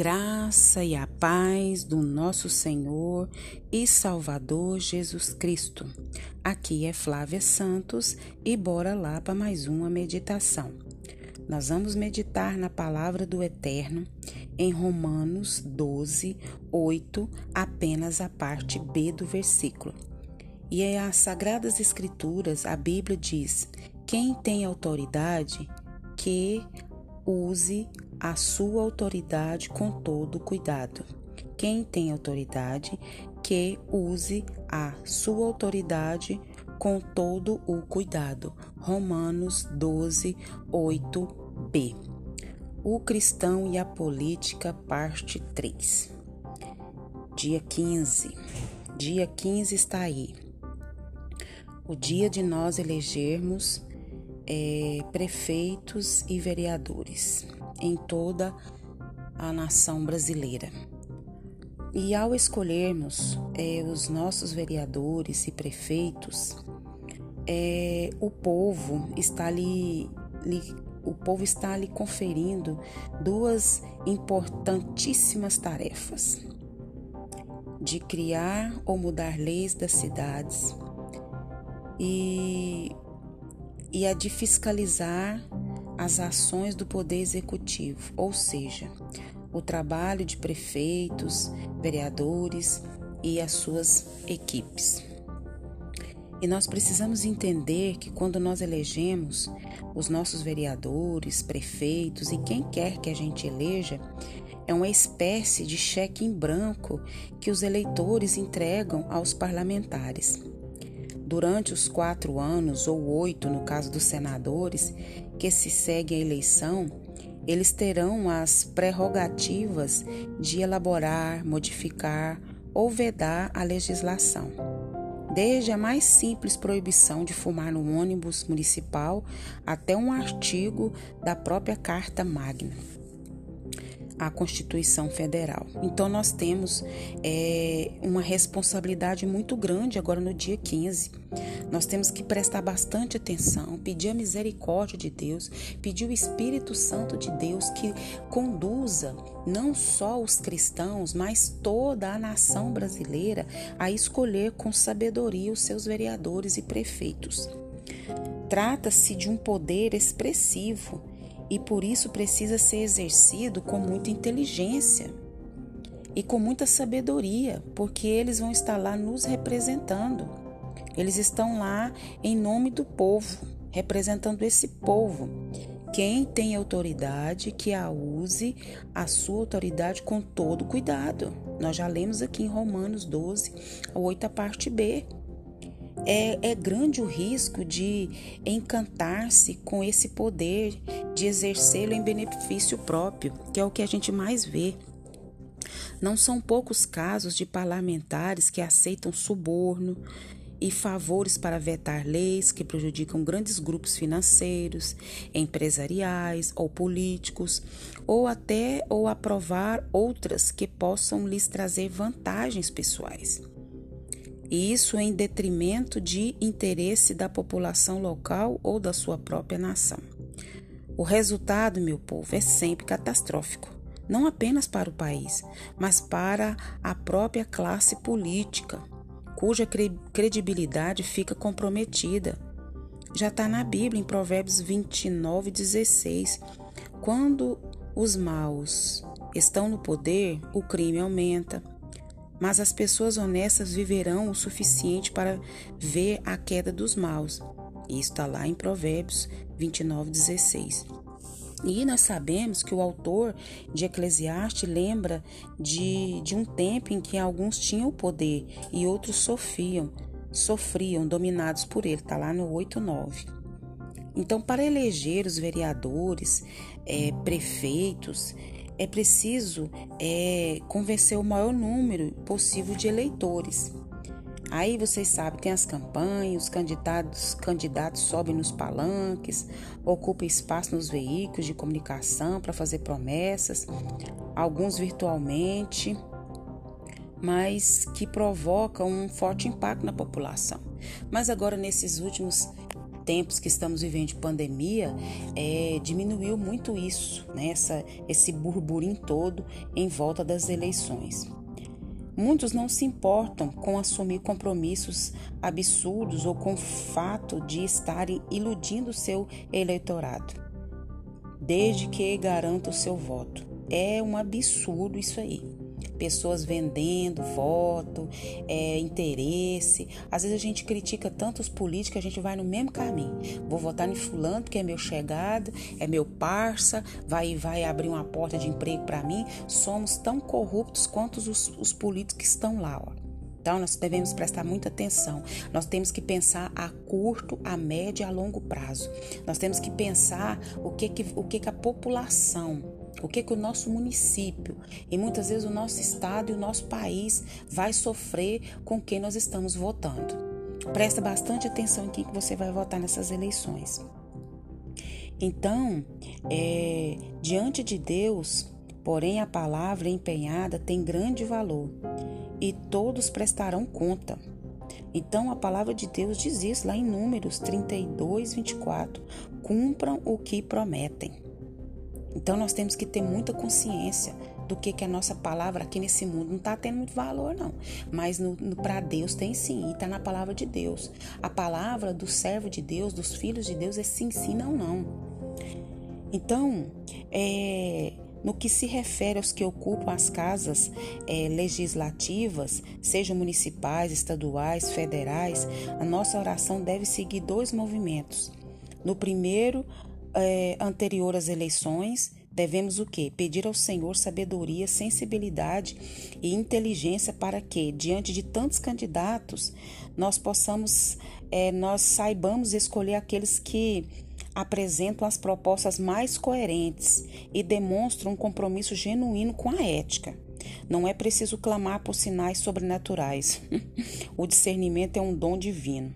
graça e a paz do nosso Senhor e Salvador Jesus Cristo. Aqui é Flávia Santos e bora lá para mais uma meditação. Nós vamos meditar na palavra do Eterno em Romanos 12, 8, apenas a parte B do versículo. E é as Sagradas Escrituras, a Bíblia diz: quem tem autoridade, que use a sua autoridade com todo cuidado. Quem tem autoridade, que use a sua autoridade com todo o cuidado. Romanos 12, 8b. O cristão e a política, parte 3. Dia 15. Dia 15 está aí. O dia de nós elegermos é, prefeitos e vereadores em toda a nação brasileira. E ao escolhermos é, os nossos vereadores e prefeitos, é, o povo está ali, li, o povo está lhe conferindo duas importantíssimas tarefas: de criar ou mudar leis das cidades e, e a de fiscalizar as ações do Poder Executivo, ou seja, o trabalho de prefeitos, vereadores e as suas equipes. E nós precisamos entender que quando nós elegemos os nossos vereadores, prefeitos e quem quer que a gente eleja, é uma espécie de cheque em branco que os eleitores entregam aos parlamentares. Durante os quatro anos, ou oito no caso dos senadores, que se seguem a eleição, eles terão as prerrogativas de elaborar, modificar ou vedar a legislação. Desde a mais simples proibição de fumar no ônibus municipal até um artigo da própria Carta Magna à Constituição Federal. Então, nós temos é, uma responsabilidade muito grande agora no dia 15. Nós temos que prestar bastante atenção, pedir a misericórdia de Deus, pedir o Espírito Santo de Deus que conduza não só os cristãos, mas toda a nação brasileira a escolher com sabedoria os seus vereadores e prefeitos. Trata-se de um poder expressivo e por isso precisa ser exercido com muita inteligência e com muita sabedoria, porque eles vão estar lá nos representando. Eles estão lá em nome do povo, representando esse povo. Quem tem autoridade, que a use a sua autoridade com todo cuidado. Nós já lemos aqui em Romanos 12, a 8, a parte B é, é grande o risco de encantar-se com esse poder, de exercê-lo em benefício próprio, que é o que a gente mais vê. Não são poucos casos de parlamentares que aceitam suborno e favores para vetar leis que prejudicam grandes grupos financeiros, empresariais ou políticos, ou até ou aprovar outras que possam lhes trazer vantagens pessoais e isso em detrimento de interesse da população local ou da sua própria nação. O resultado, meu povo, é sempre catastrófico, não apenas para o país, mas para a própria classe política, cuja credibilidade fica comprometida. Já está na Bíblia, em Provérbios 29, 16. Quando os maus estão no poder, o crime aumenta, mas as pessoas honestas viverão o suficiente para ver a queda dos maus. Isso está lá em Provérbios 29, 16. E nós sabemos que o autor de Eclesiastes lembra de, de um tempo em que alguns tinham poder e outros sofriam, sofriam dominados por ele. Está lá no 8, 9. Então, para eleger os vereadores, é, prefeitos, é preciso é, convencer o maior número possível de eleitores. Aí vocês sabem, tem as campanhas, os candidatos, candidatos sobem nos palanques, ocupam espaço nos veículos de comunicação para fazer promessas, alguns virtualmente, mas que provocam um forte impacto na população. Mas agora, nesses últimos tempos que estamos vivendo de pandemia, é, diminuiu muito isso, né? Essa, esse burburinho todo em volta das eleições. Muitos não se importam com assumir compromissos absurdos ou com o fato de estarem iludindo seu eleitorado, desde que garanta o seu voto. É um absurdo isso aí pessoas vendendo voto, é, interesse. Às vezes a gente critica tanto os políticos, a gente vai no mesmo caminho. Vou votar em fulano porque é meu chegado, é meu parça, vai vai abrir uma porta de emprego para mim. Somos tão corruptos quanto os, os políticos que estão lá, ó. Então, nós devemos prestar muita atenção. Nós temos que pensar a curto, a médio e a longo prazo. Nós temos que pensar o que, que, o que, que a população o que, que o nosso município e muitas vezes o nosso estado e o nosso país vai sofrer com quem nós estamos votando. Presta bastante atenção em quem que você vai votar nessas eleições. Então, é, diante de Deus, porém a palavra empenhada tem grande valor e todos prestarão conta. Então a palavra de Deus diz isso lá em Números 32, 24: cumpram o que prometem. Então nós temos que ter muita consciência do que, que a nossa palavra aqui nesse mundo não está tendo muito valor, não. Mas para Deus tem sim, e está na palavra de Deus. A palavra do servo de Deus, dos filhos de Deus, é sim, sim, não, não. Então, é, no que se refere aos que ocupam as casas é, legislativas, sejam municipais, estaduais, federais, a nossa oração deve seguir dois movimentos. No primeiro, é, anterior às eleições, devemos o quê? Pedir ao Senhor sabedoria, sensibilidade e inteligência para que, diante de tantos candidatos, nós possamos, é, nós saibamos escolher aqueles que apresentam as propostas mais coerentes e demonstram um compromisso genuíno com a ética. Não é preciso clamar por sinais sobrenaturais. o discernimento é um dom divino.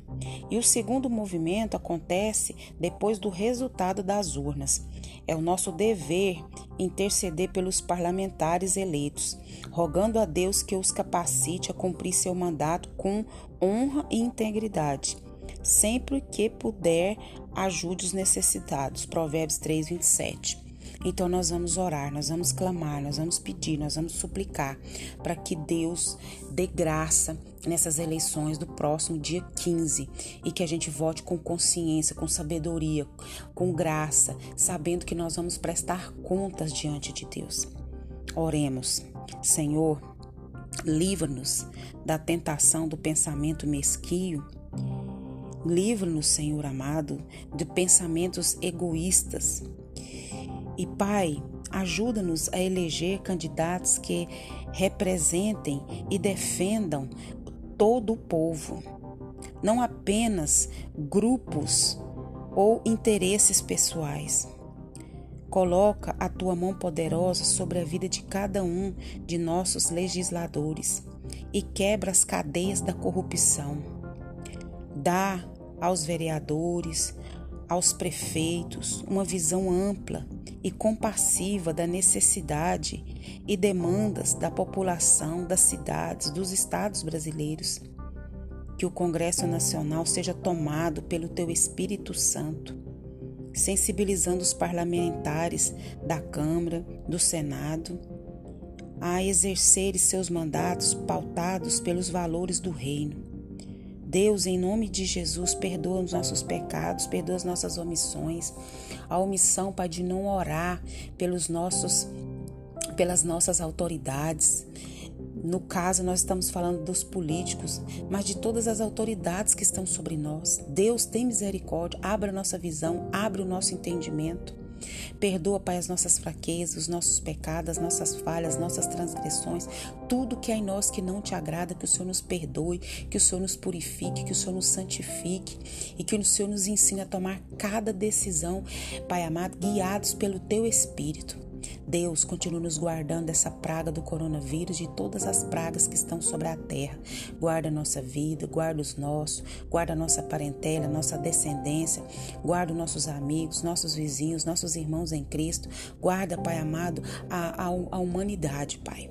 E o segundo movimento acontece depois do resultado das urnas. É o nosso dever interceder pelos parlamentares eleitos, rogando a Deus que os capacite a cumprir seu mandato com honra e integridade. Sempre que puder, ajude os necessitados. Provérbios 3, 27. Então nós vamos orar, nós vamos clamar, nós vamos pedir, nós vamos suplicar para que Deus dê graça nessas eleições do próximo dia 15 e que a gente vote com consciência, com sabedoria, com graça, sabendo que nós vamos prestar contas diante de Deus. Oremos. Senhor, livra-nos da tentação do pensamento mesquio. Livra-nos, Senhor amado, de pensamentos egoístas. E Pai, ajuda-nos a eleger candidatos que representem e defendam todo o povo, não apenas grupos ou interesses pessoais. Coloca a tua mão poderosa sobre a vida de cada um de nossos legisladores e quebra as cadeias da corrupção. Dá aos vereadores, aos prefeitos uma visão ampla e compassiva da necessidade e demandas da população das cidades, dos estados brasileiros. Que o Congresso Nacional seja tomado pelo Teu Espírito Santo, sensibilizando os parlamentares da Câmara, do Senado, a exercerem seus mandatos pautados pelos valores do Reino Deus, em nome de Jesus, perdoa os nossos pecados, perdoa as nossas omissões. A omissão, Pai, de não orar pelos nossos, pelas nossas autoridades. No caso, nós estamos falando dos políticos, mas de todas as autoridades que estão sobre nós. Deus tem misericórdia, abre a nossa visão, abre o nosso entendimento. Perdoa, Pai, as nossas fraquezas, os nossos pecados, as nossas falhas, nossas transgressões, tudo que há em nós que não te agrada, que o Senhor nos perdoe, que o Senhor nos purifique, que o Senhor nos santifique e que o Senhor nos ensine a tomar cada decisão, Pai amado, guiados pelo teu Espírito. Deus continue nos guardando dessa praga do coronavírus, de todas as pragas que estão sobre a terra. Guarda a nossa vida, guarda os nossos, guarda a nossa parentela, nossa descendência, guarda os nossos amigos, nossos vizinhos, nossos irmãos em Cristo. Guarda, Pai amado, a, a, a humanidade, Pai.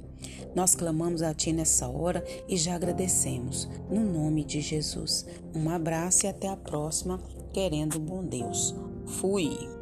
Nós clamamos a Ti nessa hora e já agradecemos. No nome de Jesus. Um abraço e até a próxima. querendo um bom Deus. Fui!